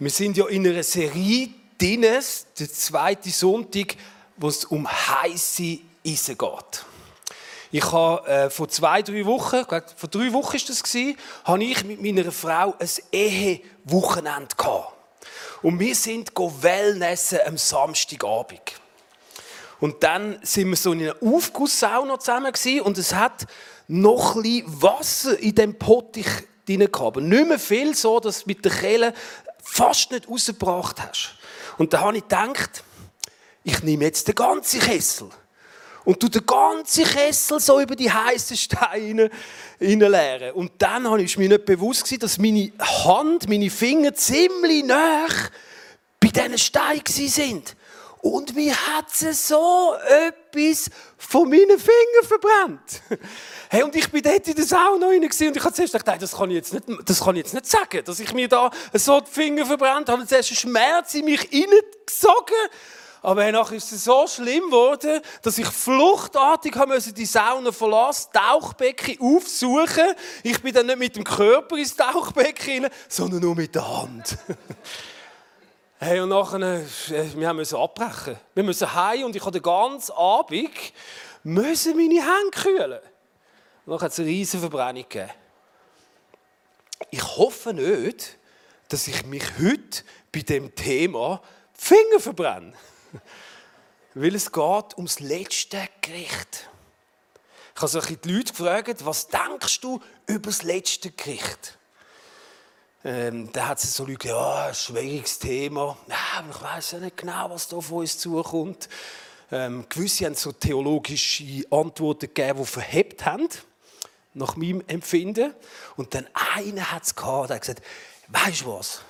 Wir sind ja in einer Serie drin, der zweite Sonntag, wo es um heiße Eisen geht. Ich habe äh, vor zwei, drei Wochen, vor drei Wochen ist das gewesen, habe ich mit meiner Frau ein Ehewochenende gehabt. Und wir sind Wellnessen am Samstagabend. Und dann sind wir so in einer Aufgusssauna zusammen gewesen, und es hat noch ein Wasser in dem Pottich drin gehabt. Aber nicht mehr viel, so dass mit der Kehle fast nicht rausgebracht hast. Und da habe ich gedacht, ich nehme jetzt den ganzen Kessel und tu den ganzen Kessel so über die heißen Steine leeren. Und dann habe ich mir nicht bewusst dass meine Hand, meine Finger ziemlich nah bei diesen Steinen sind. Und mir hat sie so etwas von meinen Fingern verbrannt. Hey, und ich bin dort in der Sauna rein und ich habe zuerst gedacht, das kann ich jetzt nicht, das kann ich jetzt nicht sagen, dass ich mir da so die Finger verbrannt habe. Zuerst einen Schmerz in mich hineingesogen. Aber nachher ist es so schlimm geworden, dass ich fluchtartig habe die Sauna verlassen, Tauchbecken aufsuchen. Ich bin dann nicht mit dem Körper ins Tauchbecken rein, sondern nur mit der Hand. Hey, und nachher, äh, wir müssen abbrechen. Wir müssen heim und ich habe den ganzen Abend müssen meine Hände kühlen. Und dann hat es eine riesige Verbrennung gegeben. Ich hoffe nicht, dass ich mich heute bei dem Thema die Finger verbrenne. Weil es geht ums letzte Gericht. Ich habe so die Leute gefragt, was denkst du über das letzte Gericht? Ähm, da hat es so Leute, ja, ein schwieriges Thema. Ja, ich weiß ja nicht genau, was da auf uns zukommt. Ähm, gewisse haben so theologische Antworten gegeben, die verhebt haben, nach meinem Empfinden. Und dann einer hat es gehabt, der hat gesagt, weißt du was?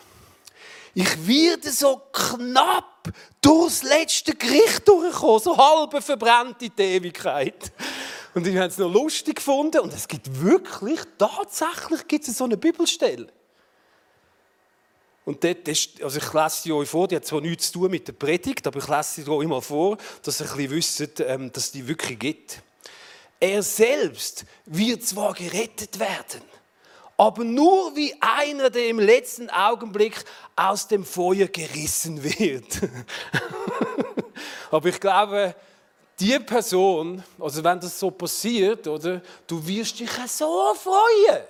Ich werde so knapp durchs letzte Gericht durchkommen, so halb verbrannt in die Ewigkeit. Und ich habe es noch lustig gefunden. Und es gibt wirklich, tatsächlich gibt es so eine Bibelstelle. Und dort ist, also ich lese sie euch vor, die hat zwar nichts zu tun mit der Predigt, aber ich lese sie euch immer vor, dass ihr ein bisschen wisst, ähm, dass die wirklich gibt. Er selbst wird zwar gerettet werden, aber nur wie einer, der im letzten Augenblick aus dem Feuer gerissen wird. aber ich glaube, die Person, also wenn das so passiert, oder, du wirst dich so freuen,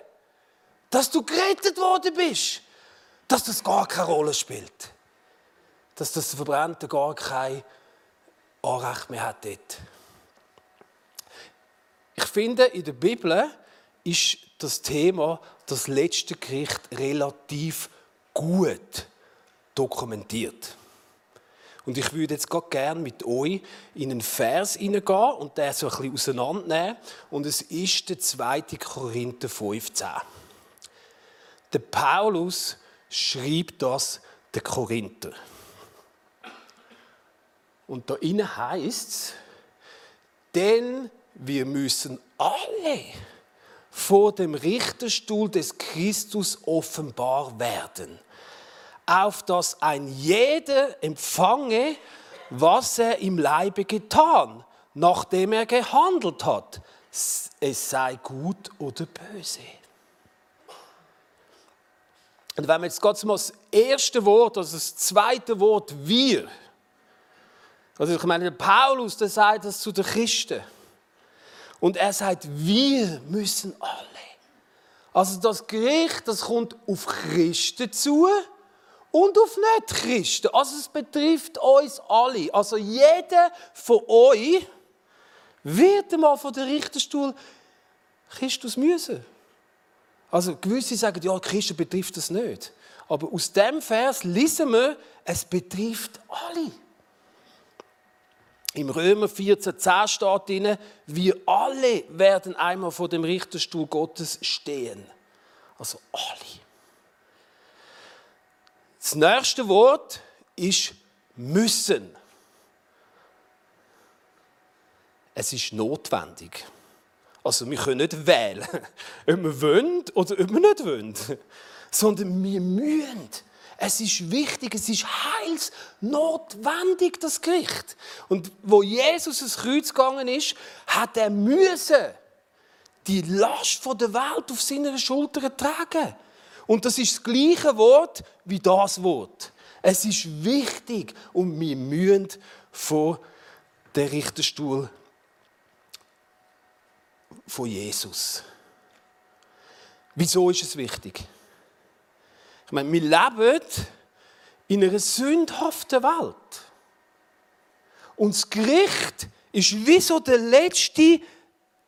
dass du gerettet worden bist dass das gar keine Rolle spielt. Dass das Verbrannte gar kein Anrecht mehr hat dort. Ich finde, in der Bibel ist das Thema, das letzte Gericht, relativ gut dokumentiert. Und ich würde jetzt gerne mit euch in einen Vers hineingehen und den so ein bisschen auseinandernehmen. Und es ist der 2. Korinther 15. Der Paulus schrieb das der Korinther. Und da innen heißt es, denn wir müssen alle vor dem Richterstuhl des Christus offenbar werden, auf dass ein jeder empfange, was er im Leibe getan, nachdem er gehandelt hat, es sei gut oder böse. Und wenn wir jetzt gerade mal das erste Wort, also das zweite Wort wir, also ich meine, Paulus, der sagt das zu den Christen. Und er sagt, wir müssen alle. Also das Gericht, das kommt auf Christen zu und auf Nicht-Christen. Also es betrifft uns alle. Also jeder von euch wird einmal von der Richterstuhl Christus müssen. Also gewisse sagen, ja, Christen betrifft das nicht. Aber aus dem Vers lesen wir, es betrifft alle. Im Römer 14,10 steht drin, wir alle werden einmal vor dem Richterstuhl Gottes stehen. Also alle. Das nächste Wort ist müssen. Es ist notwendig. Also wir können nicht wählen, ob wir wollen oder ob wir nicht wollen, sondern wir müssen. Es ist wichtig, es ist heilsnotwendig, das Gericht. Und wo Jesus ins Kreuz gegangen ist, hat er müssen die Last der Welt auf seiner Schulter tragen. Und das ist das gleiche Wort wie das Wort. Es ist wichtig und wir müssen vor den Richterstuhl von Jesus. Wieso ist es wichtig? Ich meine, wir leben in einer sündhaften Welt. Und das Gericht ist wie so der letzte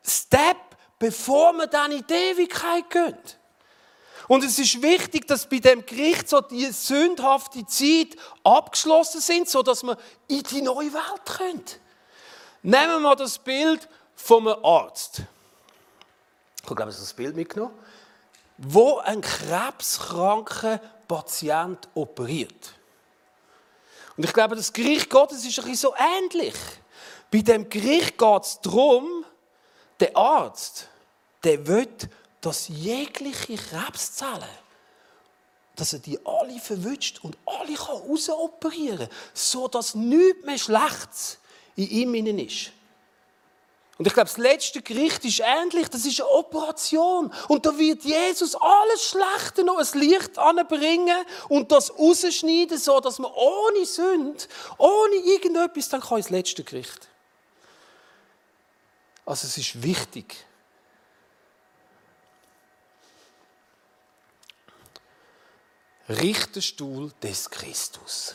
Step, bevor wir dann in die Ewigkeit gehen. Und es ist wichtig, dass bei dem Gericht so die sündhafte Zeit abgeschlossen sind, so dass wir in die neue Welt können. Nehmen wir mal das Bild vom Arzt. Ich glaube, ich habe das Bild mitgenommen. Wo ein krebskranker Patient operiert. Und ich glaube, das Gericht Gottes ist ein bisschen so ähnlich. Bei dem Gericht geht es darum, der Arzt, der will, dass jegliche Krebszellen, dass er die alle verwünscht und alle rausoperieren kann, so dass nichts mehr Schlechtes in ihm ist. Und ich glaube, das letzte Gericht ist ähnlich. Das ist eine Operation. Und da wird Jesus alles Schlechte noch ins Licht anbringen und das rausschneiden, so dass man ohne Sünde, ohne irgendetwas, dann kann ins letzte Gericht. Also es ist wichtig. Richterstuhl des Christus.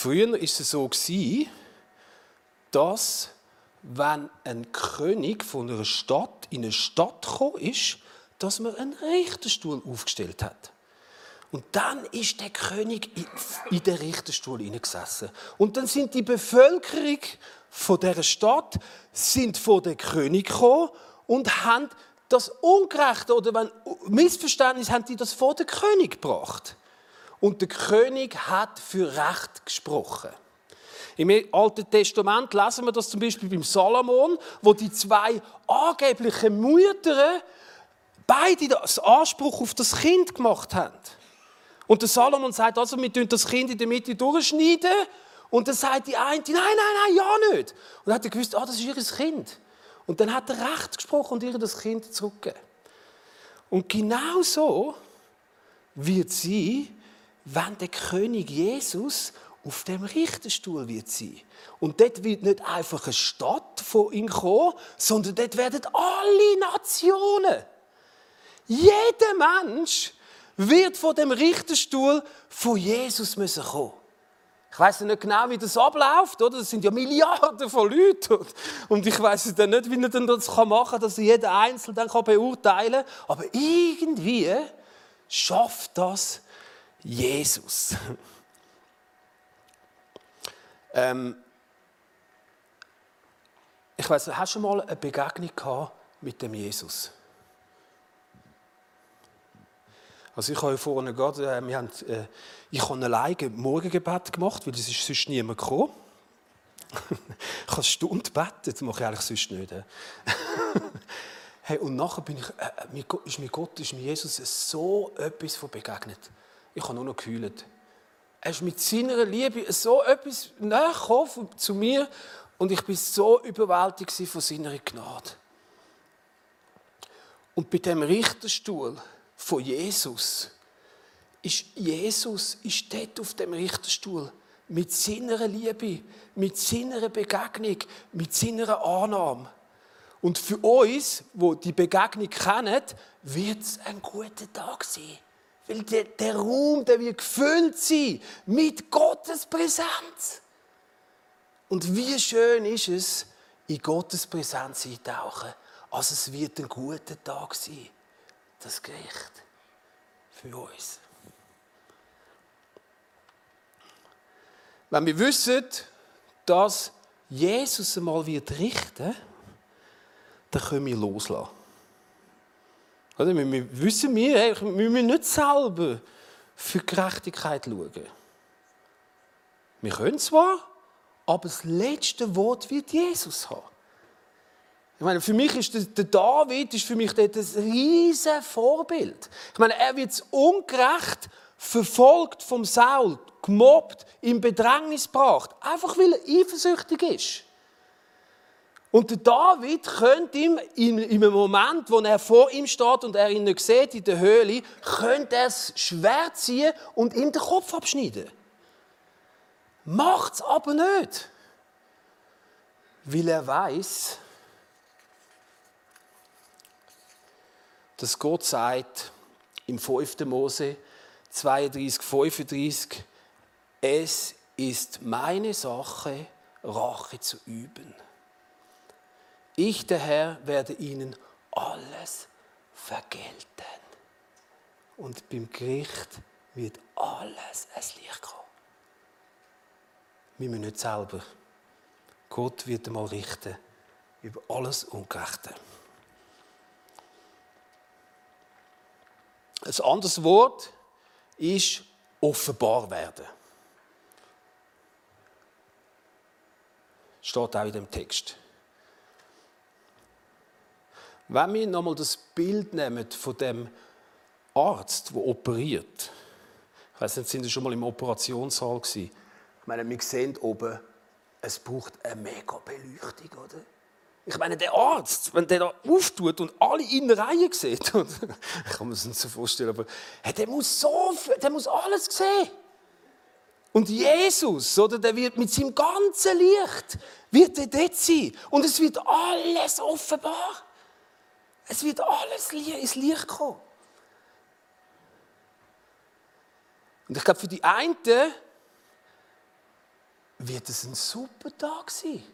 Früher war es so, dass, wenn ein König von einer Stadt in eine Stadt gekommen ist, dass man einen Richterstuhl aufgestellt hat. Und dann ist der König in den Richterstuhl gesessen. Und dann sind die Bevölkerung von der Stadt sind vor den König gekommen und haben das Ungerechte oder wenn Missverständnis haben die das vor den König gebracht. Und der König hat für Recht gesprochen. Im Alten Testament lesen wir das zum Beispiel beim Salomon, wo die zwei angeblichen Mütter beide das Anspruch auf das Kind gemacht haben. Und der Salomon sagt also, wir tun das Kind in der Mitte durchschneiden. Und dann sagt die eine, nein, nein, nein, ja nicht. Und dann hat er gewusst, ah, das ist ihr Kind. Und dann hat er Recht gesprochen und ihr das Kind zurückgegeben. Und genau so wird sie, wenn der König Jesus auf dem Richterstuhl wird sein. Und dort wird nicht einfach eine Stadt von ihm kommen, sondern dort werden alle Nationen, jeder Mensch wird von dem Richterstuhl von Jesus müssen kommen. Ich weiß nicht genau, wie das abläuft, oder? Das sind ja Milliarden von Leuten. Und ich weiß dann nicht, wie er das machen kann, dass er jeden Einzelnen dann beurteilen kann. Aber irgendwie schafft das Jesus. ähm, ich weiß, hast du mal eine Begegnung gehabt mit dem Jesus? Also ich habe vorne gerade, äh, wir haben, äh, ich habe alleine Morgengebet gemacht, weil es ist sonst niemand gekommen. ich habe Stunde beten, das mache ich eigentlich sonst nicht. hey, und nachher bin ich, äh, mir, ist mir Gott, ist mir Jesus so etwas von begegnet. Ich habe nur noch geheult. Er ist mit seiner Liebe so etwas näher zu mir und ich bin so überwältigt von seiner Gnade. Und bei dem Richterstuhl, von Jesus ist Jesus ist dort auf dem Richterstuhl mit seiner Liebe, mit seiner Begegnung, mit seiner Annahme. Und für uns, wo die Begegnung kennen, wird es ein guter Tag sein. Weil der, der Raum, der wird gefüllt sein mit Gottes Präsenz. Und wie schön ist es, in Gottes Präsenz eintauchen. Also es wird ein guter Tag sein das Gericht für uns. Wenn wir wissen, dass Jesus einmal wird richten, dann können wir loslassen. Also wir wissen wir, wir müssen nicht selber für Gerechtigkeit schauen. Wir können zwar, aber das letzte Wort wird Jesus haben. Ich meine, für mich ist der David ist für mich dort ein riesiges Vorbild. Ich meine, er wird ungerecht verfolgt vom Saul, gemobbt, in Bedrängnis gebracht, einfach weil er eifersüchtig ist. Und der David könnte ihm in, in einem Moment, wo er vor ihm steht und er ihn nicht sieht in der Höhle, könnte er das Schwert ziehen und ihm den Kopf abschneiden. Macht es aber nicht. Weil er weiß, dass Gott sagt im 5. Mose 32, 35, es ist meine Sache, Rache zu üben. Ich, der Herr, werde ihnen alles vergelten. Und beim Gericht wird alles ein Licht kommen. Wir müssen nicht selber. Gott wird einmal richten über alles Ungerechte. Ein anderes Wort ist offenbar werden. Steht auch in dem Text. Wenn wir nochmal das Bild nehmen von dem Arzt, der operiert, ich weiß nicht, sind Sie schon mal im Operationssaal gewesen? Ich meine, wir sehen oben, es braucht eine mega Beleuchtung, oder? Ich meine, der Arzt, wenn der da auftut und alle in Reihe sieht, ich kann mir das nicht so vorstellen, aber der muss so, der muss alles sehen. Und Jesus, oder, der wird mit seinem ganzen Licht, wird er dort sein. Und es wird alles offenbar. Es wird alles ins Licht kommen. Und ich glaube, für die einen wird es ein super Tag sein.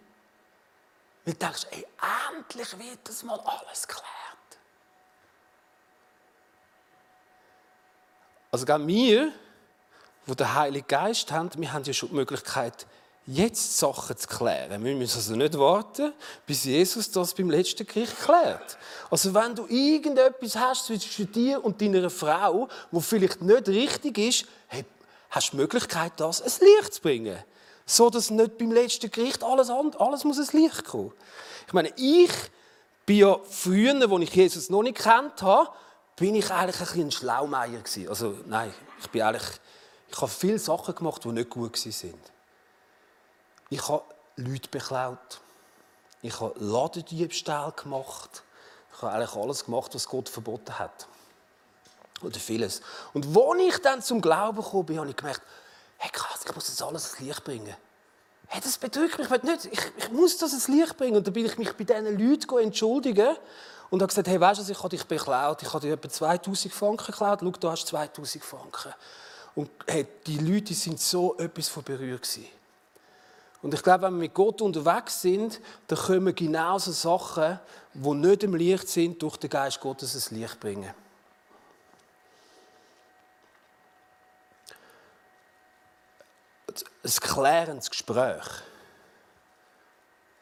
Weil du denkst, ey, endlich wird das mal alles geklärt. Also gerade wir, die den Heiligen Geist haben, wir haben ja schon die Möglichkeit, jetzt Sachen zu klären. Wir müssen also nicht warten, bis Jesus das beim letzten Gericht klärt. Also wenn du irgendetwas hast zwischen dir und deiner Frau, wo vielleicht nicht richtig ist, hey, hast du die Möglichkeit, das ins Licht zu bringen. So, dass nicht beim letzten Gericht alles, alles muss ins Licht kommen. Ich meine, ich bin ja früher, als ich Jesus noch nicht kennt habe, bin ich eigentlich ein, ein Schlaumeier gewesen. Also nein, ich bin eigentlich, ich habe viele Sachen gemacht, die nicht gut waren. Ich habe Leute beklaut. Ich habe Ladendiebstahl gemacht. Ich habe eigentlich alles gemacht, was Gott verboten hat. Oder vieles. Und als ich dann zum Glauben gekommen bin, habe ich gemerkt, hey krass, ich muss das alles ins Licht bringen. Hey, das bedrückt mich nicht. Ich, ich muss das ins Licht bringen. Und dann bin ich mich bei diesen Leuten entschuldigen und habe gesagt, hey, weißt du, ich habe dich beklaut. Ich habe dir etwa 2000 Franken geklaut. Schau, du hast 2000 Franken. Und hey, die Leute sind so etwas von berührt gewesen. Und ich glaube, wenn wir mit Gott unterwegs sind, dann können wir genauso Sachen, die nicht im Licht sind, durch den Geist Gottes ins Licht bringen. Ein klärendes Gespräch.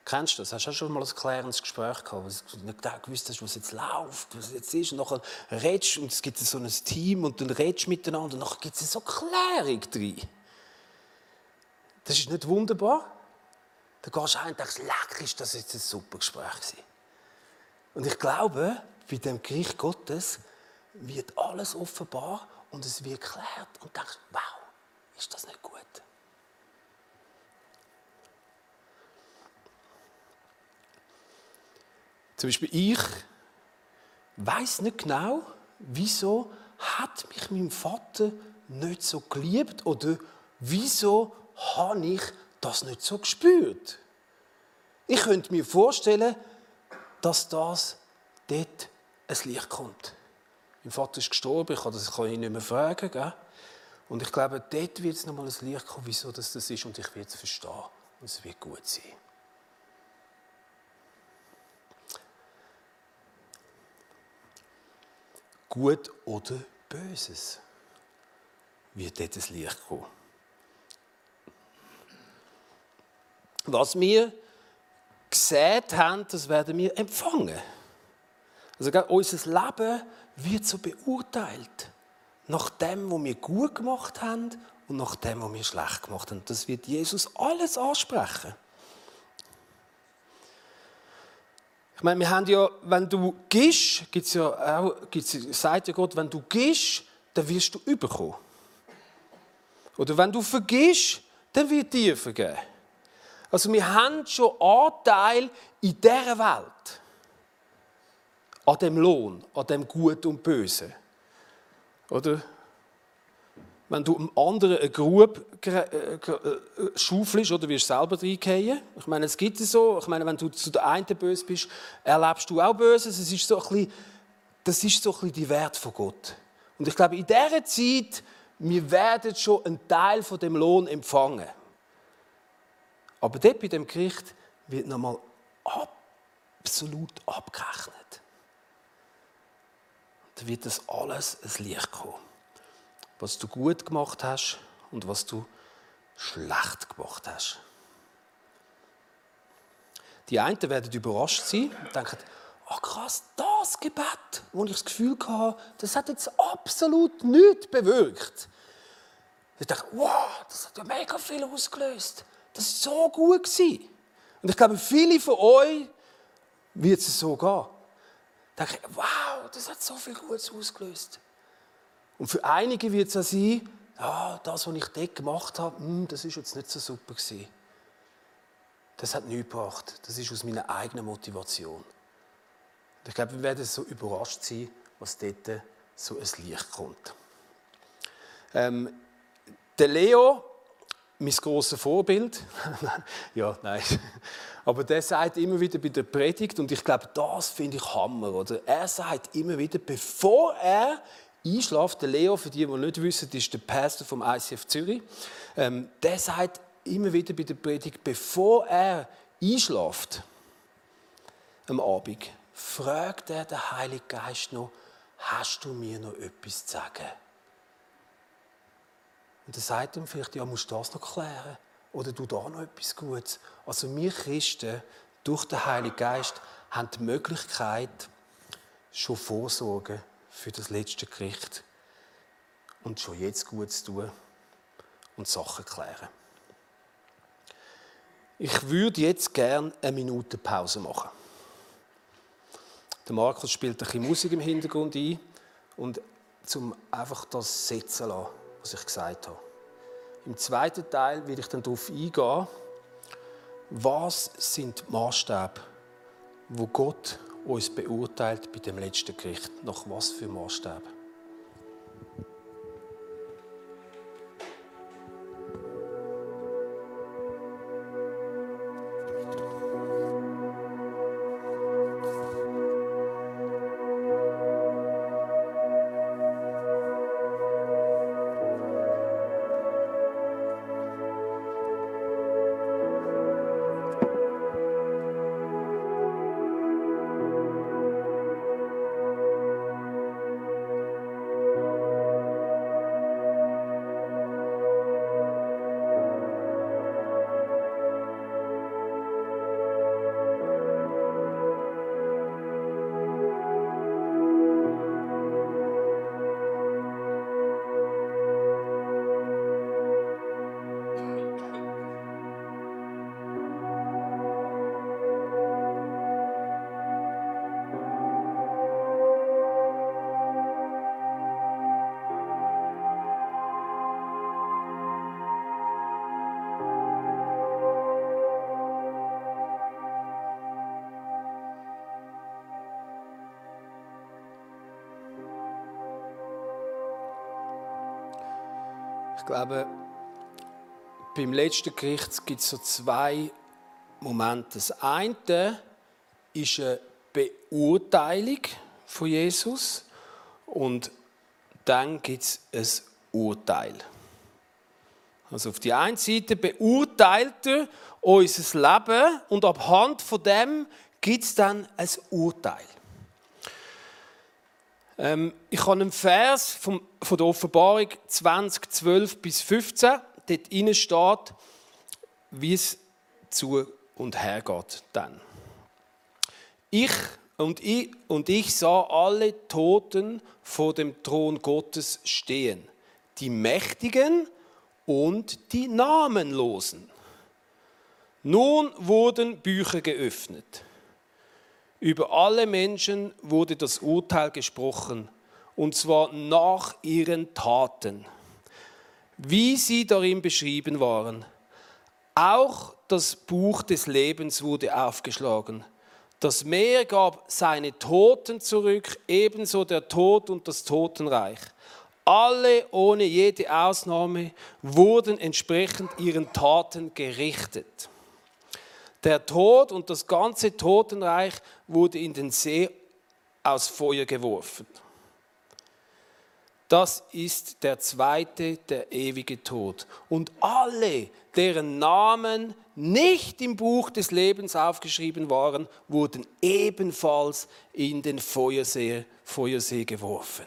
Kennst du das? Hast du schon mal ein klärendes Gespräch gehabt, wo du nicht gewusst hast, was jetzt läuft, was jetzt ist? Und nachher redest und es gibt so ein Team und dann redest du miteinander und nachher gibt es so Klärung drin. Das ist nicht wunderbar? Dann gehst du heim und denkst, leck, ist das jetzt ein super Gespräch gewesen. Und ich glaube, bei dem Gericht Gottes wird alles offenbar und es wird geklärt und denkst, wow, ist das nicht gut? Zum Beispiel ich weiß nicht genau, wieso hat mich mein Vater nicht so geliebt oder wieso habe ich das nicht so gespürt. Ich könnte mir vorstellen, dass das dort ein Licht kommt. Mein Vater ist gestorben, ich kann, das kann ich nicht mehr fragen. Gell? Und ich glaube, dort wird es nochmal ein Licht kommen, wieso das, das ist und ich werde es verstehen. Und es wird gut sein. Gut oder Böses wird dort ein Licht kommen. Was wir gesehen haben, das werden wir empfangen. Also unser Leben wird so beurteilt. Nach dem, was wir gut gemacht haben und nach dem, was wir schlecht gemacht haben. Das wird Jesus alles ansprechen. Ich meine, wir haben ja, wenn du gehst, gibt's ja auch, gibt's, sagt ja Gott, wenn du gehst, dann wirst du überkommen. Oder wenn du vergisst, dann wird dir vergeben. Also wir haben schon Anteil in dieser Welt. An dem Lohn, an dem Gut und Böse. Oder? Wenn du einem anderen eine Grube äh, äh, schaufelst oder wirst selber reingehen. Ich meine, es gibt es so. Ich meine, wenn du zu der einen böse bist, erlebst du auch Böses. Es ist so ein bisschen, das ist so ein bisschen die Wert von Gott. Und ich glaube, in dieser Zeit, wir werden schon einen Teil von dem Lohn empfangen. Aber dort bei dem Gericht wird nochmal absolut abgerechnet. Da wird das alles ein Licht kommen was du gut gemacht hast und was du schlecht gemacht hast. Die einen werden überrascht sein und denken, oh krass, das Gebet, wo ich das Gefühl hatte, das hat jetzt absolut nichts bewirkt. Ich dachte, wow, das hat ja mega viel ausgelöst. Das war so gut. Gewesen. Und ich glaube, viele von euch wird es so gehen. Ich denke, wow, das hat so viel Gutes ausgelöst. Und für einige wird es auch sein, ja, das, was ich dort gemacht habe, hm, das ist jetzt nicht so super gewesen. Das hat nichts gebracht. Das ist aus meiner eigenen Motivation. Und ich glaube, wir werden so überrascht sein, was dort so ein Licht kommt. Ähm, der Leo, mein grosses Vorbild, ja, nein, aber der sagt immer wieder bei der Predigt, und ich glaube, das finde ich Hammer, oder? Er sagt immer wieder, bevor er einschläft, der Leo, für die, die nicht wissen, ist der Pastor vom ICF Zürich, ähm, der sagt immer wieder bei der Predigt, bevor er einschläft am Abend, fragt er den Heiligen Geist noch, hast du mir noch etwas zu sagen? Und dann sagt er vielleicht, ja, musst du das noch klären? Oder du da noch etwas Gutes? Also wir Christen, durch den Heiligen Geist, haben die Möglichkeit, schon vorsorgen für das letzte Gericht und schon jetzt gut zu tun und Sachen klären. Ich würde jetzt gerne eine Minute Pause machen. Der Markus spielt ein bisschen Musik im Hintergrund ein und zum einfach das setzen lassen, was ich gesagt habe. Im zweiten Teil will ich dann darauf eingehen, was sind die Maßstäbe, wo Gott uns beurteilt bei dem letzten Gericht. Nach was für Maßstäben? Ich glaube, beim letzten Gericht gibt es so zwei Momente. Das eine ist eine Beurteilung von Jesus und dann gibt es ein Urteil. Also auf die einen Seite beurteilt er unser Leben und abhand von dem gibt es dann ein Urteil. Ähm, ich habe einen Vers von der Offenbarung 20, 12 bis 15. Dort steht, wie es zu und her geht dann. Ich und ich, und ich sah alle Toten vor dem Thron Gottes stehen, die Mächtigen und die Namenlosen. Nun wurden Bücher geöffnet. Über alle Menschen wurde das Urteil gesprochen, und zwar nach ihren Taten, wie sie darin beschrieben waren. Auch das Buch des Lebens wurde aufgeschlagen. Das Meer gab seine Toten zurück, ebenso der Tod und das Totenreich. Alle ohne jede Ausnahme wurden entsprechend ihren Taten gerichtet. Der Tod und das ganze Totenreich wurde in den See aus Feuer geworfen. Das ist der zweite, der ewige Tod. Und alle, deren Namen nicht im Buch des Lebens aufgeschrieben waren, wurden ebenfalls in den Feuersee, Feuersee geworfen.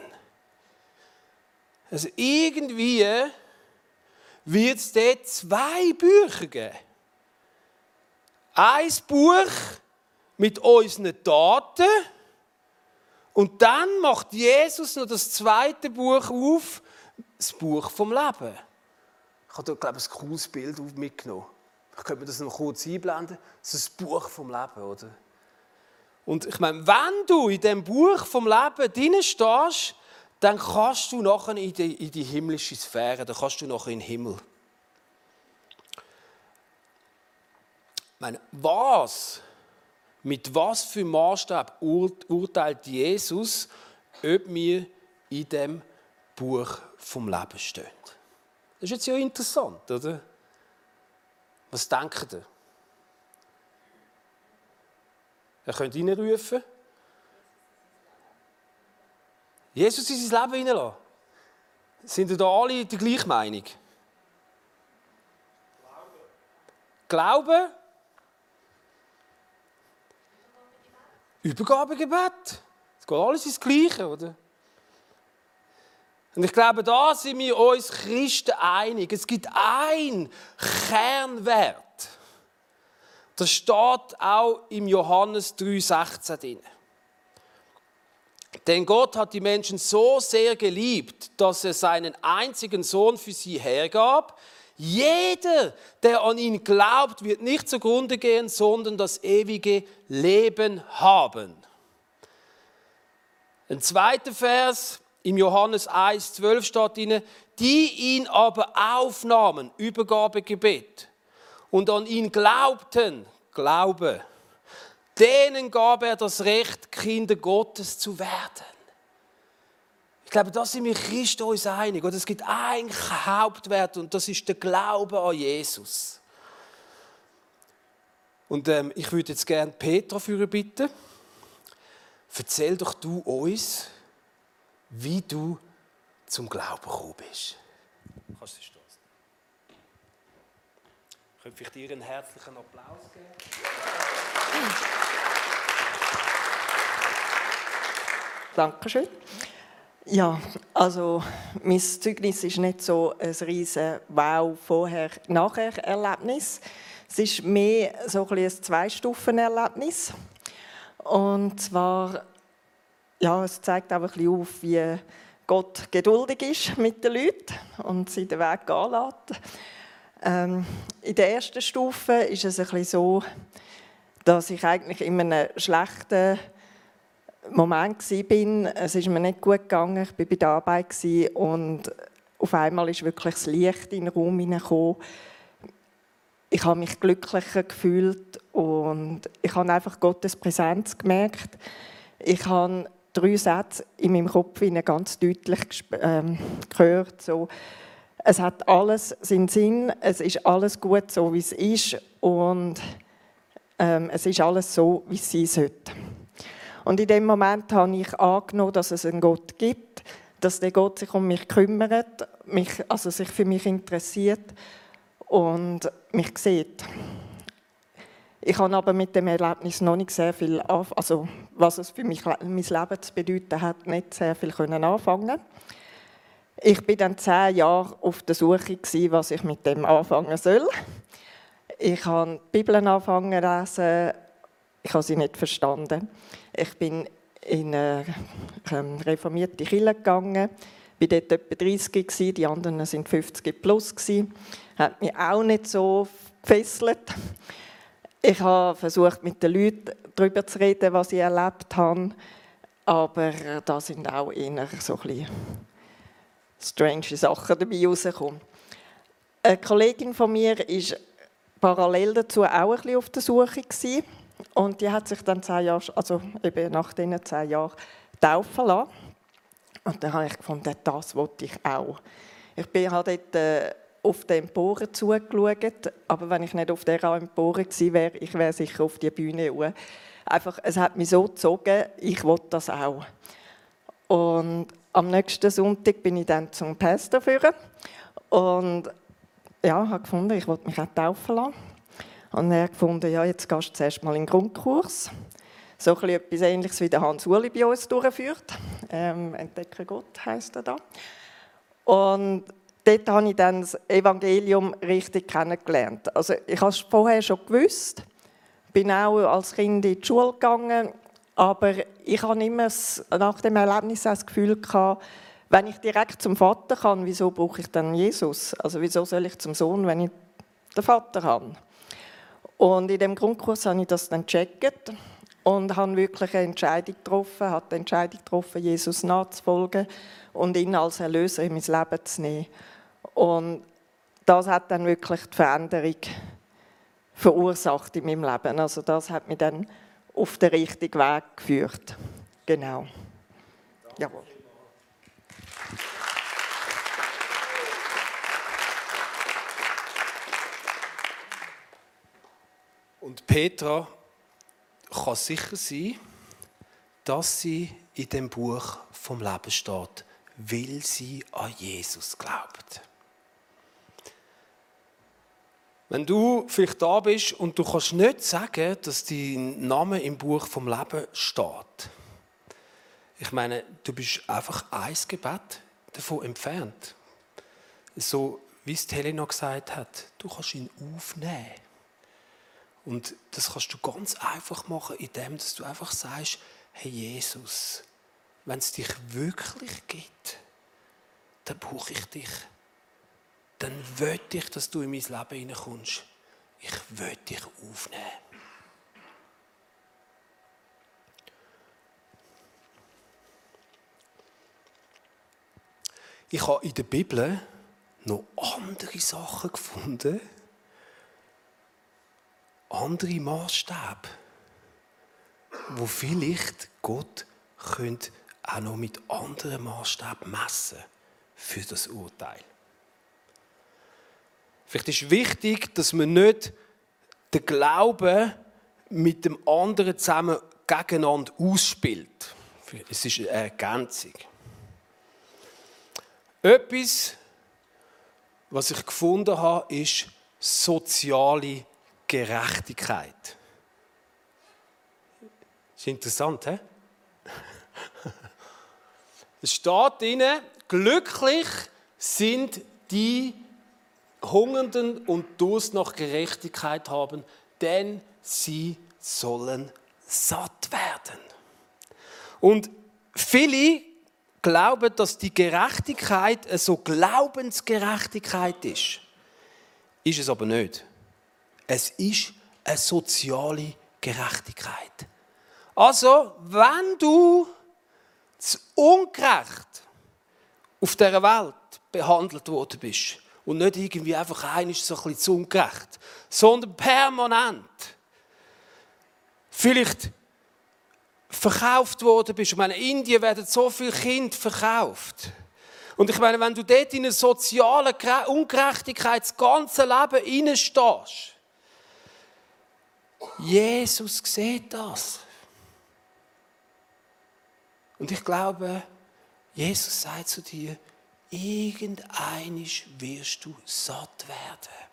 Also irgendwie wird es dort zwei Bücher geben. Ein Buch mit unseren Daten und dann macht Jesus noch das zweite Buch auf, das Buch vom Leben. Ich habe dort, glaube ich, ein cooles Bild mitgenommen. Ich könnte mir das noch kurz einblenden. Das ist das Buch vom Leben, oder? Und ich meine, wenn du in dem Buch vom Leben drin stehst, dann kannst du nachher in die, in die himmlische Sphäre, dann kannst du nachher in den Himmel. Meine, was, mit was für Maßstab urteilt Jesus, ob wir in dem Buch vom Leben stehen? Das ist jetzt ja interessant, oder? Was denkt ihr? Ihr könnt reinrufen. Jesus in sein Leben hineinlassen. Sind ihr da alle die gleiche Meinung? Glauben. Glauben. Übergabegebet. Es geht alles ins Gleiche, oder? Und ich glaube, da sind wir uns Christen einig. Es gibt einen Kernwert. Das steht auch im Johannes 3,16 drin. Denn Gott hat die Menschen so sehr geliebt, dass er seinen einzigen Sohn für sie hergab. Jeder, der an ihn glaubt, wird nicht zugrunde gehen, sondern das ewige Leben haben. Ein zweiter Vers im Johannes 1, 12 steht ihnen, die ihn aber aufnahmen, Übergabegebet, und an ihn glaubten, Glaube, denen gab er das Recht, Kinder Gottes zu werden. Ich glaube, da sind wir Christen uns einig. Und es gibt einen Hauptwert und das ist der Glaube an Jesus. Und ähm, ich würde jetzt gerne Petra für bitten. Erzähl doch du uns, wie du zum Glauben gekommen bist. Kannst du stehen? Könnte ich dir einen herzlichen Applaus geben? Dankeschön. Ja, also mein Zeugnis ist nicht so ein riesen Wow vorher nachher Erlebnis. Es ist mehr so ein, ein Zwei-Stufen-Erlebnis. Und zwar, ja, es zeigt auch ein bisschen auf, wie Gott geduldig ist mit den Leuten und sie den Weg gehen lässt. Ähm, in der ersten Stufe ist es ein bisschen so, dass ich eigentlich in einem schlechten Moment war. Es ist mir nicht gut gegangen. Ich war bei der Arbeit und auf einmal ist wirklich das Licht in den Raum hineingekommen. Ich habe mich glücklicher gefühlt und ich habe einfach Gottes Präsenz gemerkt. Ich habe drei Sätze in meinem Kopf ganz deutlich ähm, gehört. So, es hat alles seinen Sinn, es ist alles gut so, wie es ist und ähm, es ist alles so, wie es sein sollte. Und in dem Moment habe ich angenommen, dass es einen Gott gibt, dass der Gott sich um mich kümmert, mich, also sich für mich interessiert und mich sieht. Ich habe aber mit dem Erlebnis noch nicht sehr viel, also was es für mich, mein Leben zu bedeuten hat, nicht sehr viel können anfangen. Ich bin dann zehn Jahre auf der Suche was ich mit dem anfangen soll. Ich habe die Bibel angefangen zu lesen, ich habe sie nicht verstanden. Ich bin in eine ähm, reformierte Kirche gegangen, Ich war dort etwa 30 gewesen, die anderen sind 50 plus gewesen. Hat mich auch nicht so gefesselt. Ich habe versucht, mit den Leuten darüber zu reden, was ich erlebt habe, aber da sind auch eher so ein strange Sachen dabei rausgekommen. Eine Kollegin von mir ist parallel dazu auch ein bisschen auf der Suche. Und die hat sich dann zehn Jahre, also eben nach diesen zehn Jahren taufen lassen. Und dann habe ich gefunden, das wollte ich auch. Ich bin halt dort äh, auf die Empore zugeschaut, aber wenn ich nicht auf dieser Empore gewesen wäre, ich wäre sicher auf die Bühne hoch. Einfach, es hat mich so gezogen, ich wollte das auch. Und am nächsten Sonntag bin ich dann zum Pastor führen und ja, habe gefunden, ich wollte mich auch taufen lassen. Und er gefunden, ja, jetzt gehst du zuerst mal in den Grundkurs. So etwas Ähnliches wie der Hans Uli bei uns durchführt. Ähm, Entdecken Gott heisst er da. Und dort habe ich dann das Evangelium richtig kennengelernt. Also ich habe es vorher schon gewusst, bin auch als Kind in die Schule gegangen, aber ich habe immer nach dem Erlebnis das Gefühl gehabt, wenn ich direkt zum Vater kann, wieso brauche ich dann Jesus? Also wieso soll ich zum Sohn, wenn ich den Vater habe? Und in dem Grundkurs habe ich das dann gecheckt und habe wirklich eine Entscheidung getroffen, habe die Entscheidung getroffen, Jesus nachzufolgen und ihn als Erlöser in mein Leben zu nehmen. Und das hat dann wirklich die Veränderung verursacht in meinem Leben. Also das hat mich dann auf den richtigen Weg geführt. Genau. Jawohl. Und Petra kann sicher sein, dass sie in dem Buch vom Leben steht, weil sie an Jesus glaubt. Wenn du vielleicht da bist und du kannst nicht sagen, dass dein Name im Buch vom Leben steht. Ich meine, du bist einfach ein Gebet davon entfernt. So wie es Helena gesagt hat, du kannst ihn aufnehmen. Und das kannst du ganz einfach machen, indem du einfach sagst, hey Jesus, wenn es dich wirklich gibt, dann brauche ich dich dann will ich, dass du in mein Leben hineinkommst. Ich will dich aufnehmen. Ich habe in der Bibel noch andere Sachen gefunden, andere Maßstäbe, wo vielleicht Gott könnte auch noch mit anderen Maßstäben messen für das Urteil. Vielleicht ist wichtig, dass man nicht den Glauben mit dem anderen zusammen gegeneinander ausspielt. Es ist eine Ergänzung. Etwas, was ich gefunden habe, ist soziale Gerechtigkeit. Ist interessant, hä? Es steht drinnen, glücklich sind die, Hungernden und Durst nach Gerechtigkeit haben, denn sie sollen satt werden. Und viele glauben, dass die Gerechtigkeit so Glaubensgerechtigkeit ist. Ist es aber nicht. Es ist eine soziale Gerechtigkeit. Also, wenn du zu ungerecht auf dieser Welt behandelt worden bist, und nicht irgendwie einfach einiges so ein bisschen zu ungerecht, sondern permanent. Vielleicht verkauft worden bist. Ich meine, in Indien werden so viele Kinder verkauft. Und ich meine, wenn du dort in eine soziale Ungerechtigkeit das ganze Leben hineinstehst, Jesus sieht das. Und ich glaube, Jesus sagt zu dir, irgendeinisch wirst du satt werden.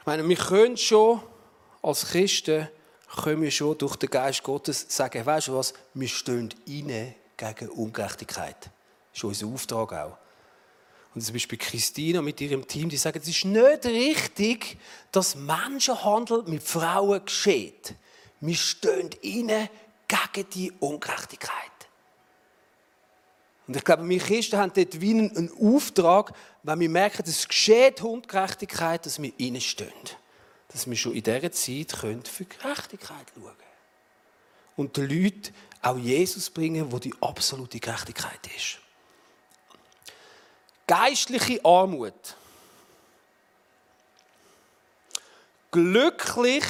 Ich meine, wir können schon als Christen können wir schon durch den Geist Gottes sagen, weißt du was, wir stehen rein gegen Ungerechtigkeit. Das ist unser Auftrag auch. Und zum Beispiel Christina mit ihrem Team, die sagen, es ist nicht richtig, dass Menschenhandel mit Frauen geschieht. Wir stehen rein gegen die Ungerechtigkeit. Und ich glaube, wir Christen haben dort wie einen Auftrag, wenn wir merken, es geschieht Ungerechtigkeit, dass wir reinstehen. Dass wir schon in dieser Zeit für Gerechtigkeit schauen können. Und den Leuten auch Jesus bringen, wo die absolute Gerechtigkeit ist. Geistliche Armut. Glücklich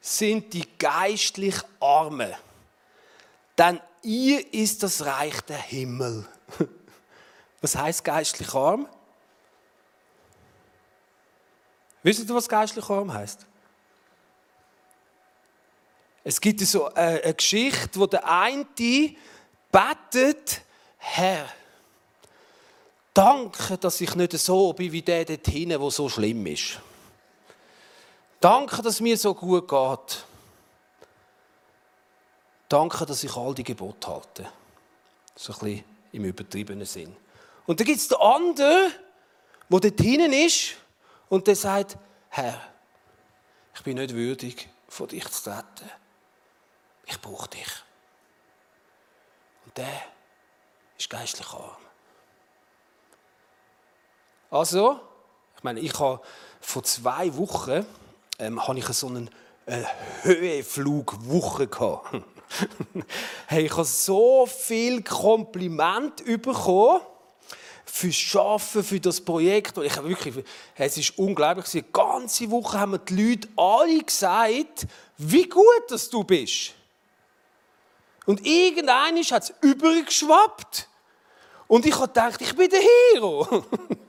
sind die geistlich Armen, denn ihr ist das Reich der Himmel. Was heißt geistlich arm? Wisst ihr, was geistlich arm heißt? Es gibt so eine Geschichte, wo der eine betet, Herr, danke, dass ich nicht so bin wie der dort hinten, der so schlimm ist. Danke, dass mir so gut geht. Danke, dass ich all die Gebote halte. So ein bisschen im übertriebenen Sinn. Und dann gibt es den anderen, der dort hinten ist und der sagt, Herr, ich bin nicht würdig, vor dich zu treten. Ich brauche dich. Und der ist geistlich arm. Also, ich meine, ich habe vor zwei Wochen ähm, habe ich so einen äh, Höhenflugwoche gehabt. hey, ich habe so viel Kompliment bekommen fürs Arbeiten, für das Projekt. Und ich habe wirklich, es ist unglaublich. Die ganze Woche haben mir die Leute alle gesagt, wie gut dass du bist. Und irgendeiner hat es übergeschwappt. Und ich habe gedacht, ich bin der Hero.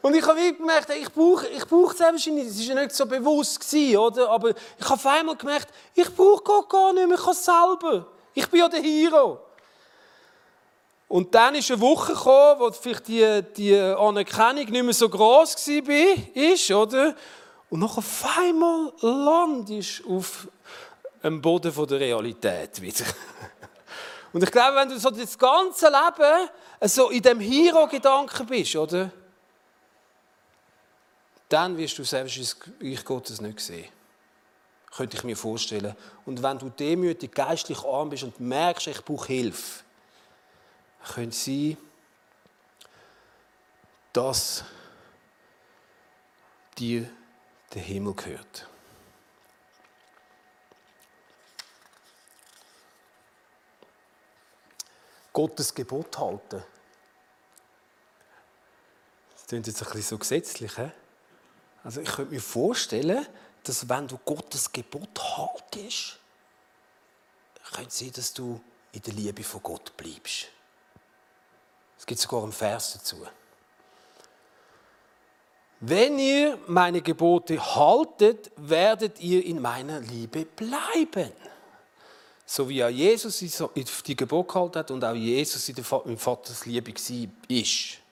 Und ich habe gemerkt, ich brauche ich brauche es wahrscheinlich, es war ja nicht so bewusst, gewesen, oder? aber ich habe auf einmal gemerkt, ich brauche Gott gar nicht mehr, ich kann es selber. Ich bin ja der Hero. Und dann ist eine Woche gekommen, wo vielleicht die, die Anerkennung nicht mehr so groß war, oder? Und noch auf einmal landest du auf dem Boden der Realität wieder. Und ich glaube, wenn du so das ganze Leben so in dem Hero-Gedanken bist, oder? Dann wirst du selbst das Reich Gottes nicht sehen. Könnte ich mir vorstellen. Und wenn du demütig, geistlich arm bist und merkst, ich brauche Hilfe, könnte sein, dass dir der Himmel gehört. Gottes Gebot halten. Das klingt jetzt ein bisschen so gesetzlich. He? Also ich könnte mir vorstellen, dass wenn du Gottes Gebot haltest, könnte es sein, dass du in der Liebe von Gott bleibst. Es gibt sogar einen Vers dazu. Wenn ihr meine Gebote haltet, werdet ihr in meiner Liebe bleiben. So wie auch Jesus die Gebot gehalten hat und auch Jesus in der Vaters Liebe war.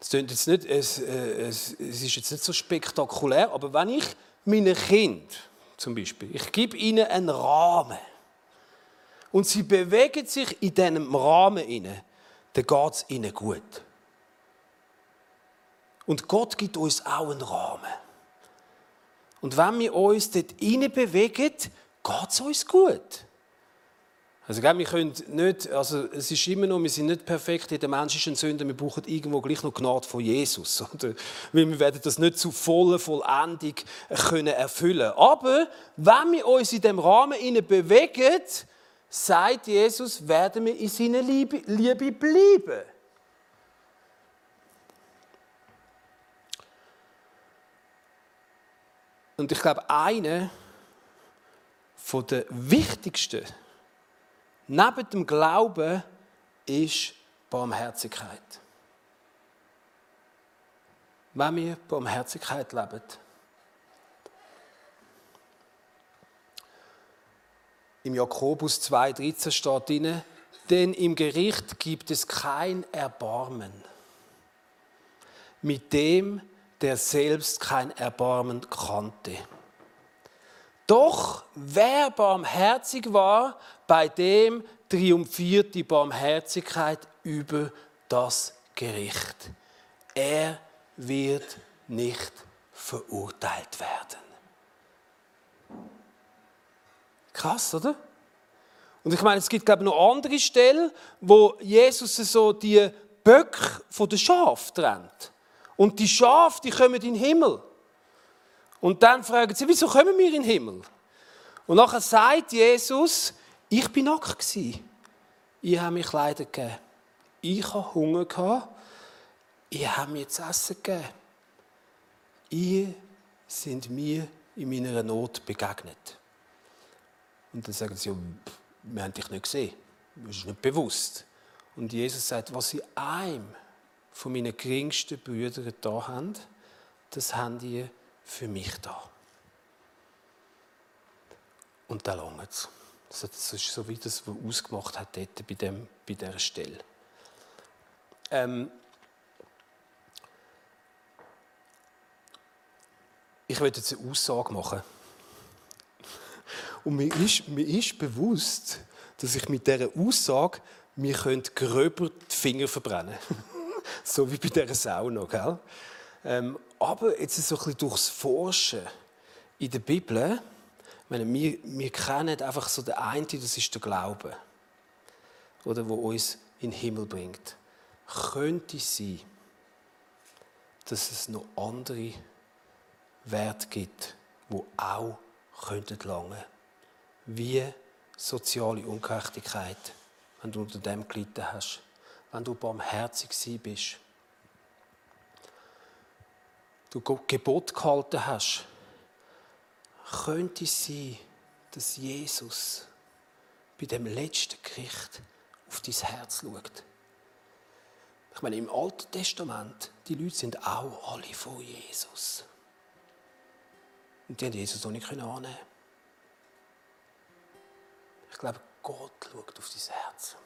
Es, jetzt nicht, es, äh, es, es ist jetzt nicht so spektakulär, aber wenn ich meinen Kind zum Beispiel, ich gebe ihnen einen Rahmen und sie bewegen sich in diesem Rahmen inne, dann geht es ihnen gut. Und Gott gibt uns auch einen Rahmen. Und wenn wir uns dort bewegen, geht es uns gut. Also, wir können nicht, also es ist immer noch, wir sind nicht perfekt, jeder Mensch ist ein Sünder, wir brauchen irgendwo gleich noch Gnade von Jesus. Oder? Weil wir werden das nicht zu voller Vollendung können erfüllen Aber wenn wir uns in dem Rahmen bewegen, sagt Jesus, werden wir in seiner Liebe, Liebe bleiben. Und ich glaube, eine von der wichtigsten neben dem Glauben ist Barmherzigkeit. Wenn wir Barmherzigkeit leben, im Jakobus 2,13 steht drin, denn im Gericht gibt es kein Erbarmen mit dem, der selbst kein Erbarmen kannte. Doch wer barmherzig war, bei dem triumphiert die Barmherzigkeit über das Gericht. Er wird nicht verurteilt werden. Krass, oder? Und ich meine, es gibt glaube ich, noch andere Stellen, wo Jesus so die Böcke von den Schafen trennt. Und die Schafe, die kommen in den Himmel. Und dann fragen sie, wieso kommen wir in den Himmel? Und nachher sagt Jesus, ich bin nackt. Ich habe mich Kleider gegeben. Ich hatte Hunger gehabt. ihr habt mir zu essen gegeben. Ihr sind mir in meiner Not begegnet. Und dann sagen sie, wir haben dich nicht gesehen, das ist nicht bewusst. Und Jesus sagt, was sie einem von meinen geringsten Brüdern da haben, das haben die für mich da. Und da langt es. Das ist so wie das, was ausgemacht hat dort bei, dem, bei dieser Stelle. Ähm ich werde jetzt eine Aussage machen. Und mir ist, mir ist bewusst, dass ich mit dieser Aussage mir gröber die Finger verbrennen So wie bei dieser Sauna. Gell? Ähm, aber jetzt so ein bisschen durchs Forschen in der Bibel meine, wir, wir kennen einfach so den einen, das ist der Glaube. Oder wo uns in den Himmel bringt. Könnte sein, dass es noch andere Werte gibt, die auch könnten langen. Wie soziale Ungerechtigkeit, wenn du unter dem gelitten hast, wenn du barmherzig bist, du Gebot gehalten hast, könnte es sein, dass Jesus bei dem letzten Gericht auf dein Herz schaut. Ich meine, im Alten Testament, die Leute sind auch alle von Jesus. Und die haben Jesus auch nicht annehmen Ich glaube, Gott schaut auf dein Herz.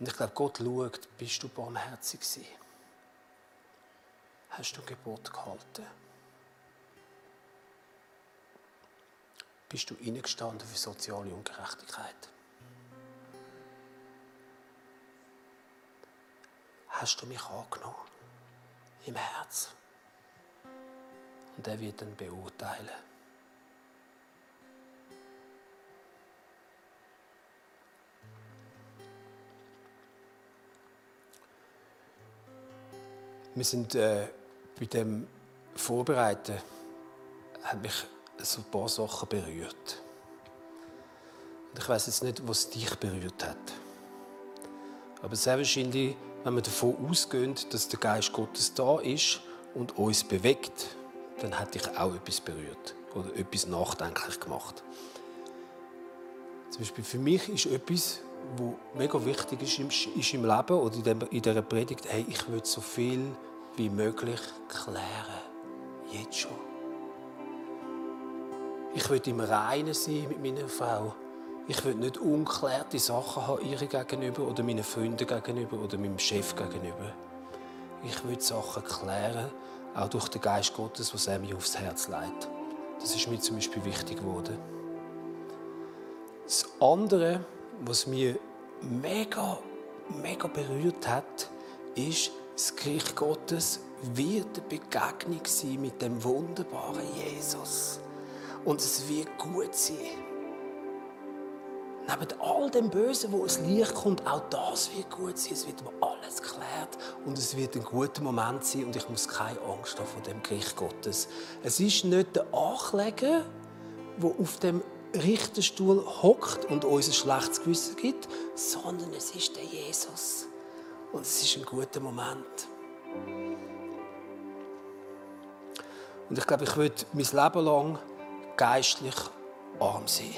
Und ich glaube, Gott schaut, bist du barmherzig gewesen? Hast du Gebot gehalten? Bist du eingestanden für soziale Ungerechtigkeit? Hast du mich angenommen? Im Herz? Und er wird dann beurteilen. Wir sind äh, bei dem Vorbereiten, hat mich so ein paar Sachen berührt. Und ich weiß jetzt nicht, was dich berührt hat. Aber sehr wahrscheinlich, wenn wir davon ausgehen, dass der Geist Gottes da ist und uns bewegt, dann hat dich auch etwas berührt oder etwas nachdenklich gemacht. Zum Beispiel für mich ist etwas, was mega wichtig ist im, ist im Leben oder in dieser Predigt, hey, ich will so viel wie möglich klären. Jetzt schon. Ich will im Reinen sein mit meiner Frau. Ich will nicht unklärte Sachen haben, ihr gegenüber oder meinen Freunden gegenüber oder meinem Chef gegenüber. Ich will Sachen klären, auch durch den Geist Gottes, was er mir aufs Herz legt. Das ist mir zum Beispiel wichtig geworden. Das andere, was mir mega, mega berührt hat, ist, das Gericht Gottes wird eine Begegnung sein mit dem wunderbaren Jesus und es wird gut sein. Neben all dem Bösen, wo es Licht kommt, auch das wird gut sein. Es wird mir alles geklärt und es wird ein guter Moment sein und ich muss keine Angst haben vor dem Gericht Gottes. Es ist nicht der Ankläger, der auf dem Richterstuhl hockt und uns ein schlechtes Gewissen gibt, sondern es ist der Jesus. Und es ist ein guter Moment. Und ich glaube, ich würde mein Leben lang geistlich arm sein.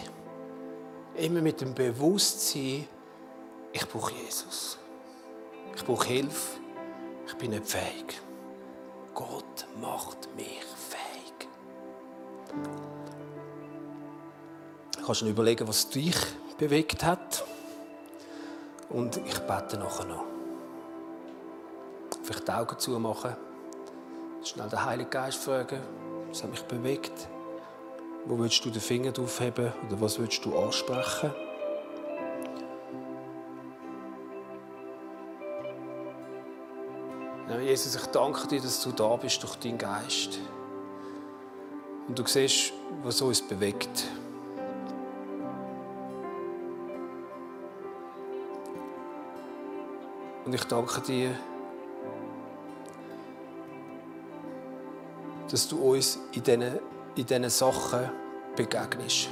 Immer mit dem Bewusstsein, ich brauche Jesus. Ich brauche Hilfe. Ich bin nicht fähig. Gott macht mich fähig. Du kannst dir überlegen, was dich bewegt hat. Und ich bete nachher noch. Vielleicht die Augen zumachen. Schnell den Heiligen Geist fragen. Was hat mich bewegt? Wo willst du den Finger draufheben oder was willst du ansprechen? Ja, Jesus, ich danke dir, dass du da bist durch deinen Geist. Und du siehst, was uns bewegt. Und ich danke dir, dass du uns in diesen in diesen Sachen begegnest.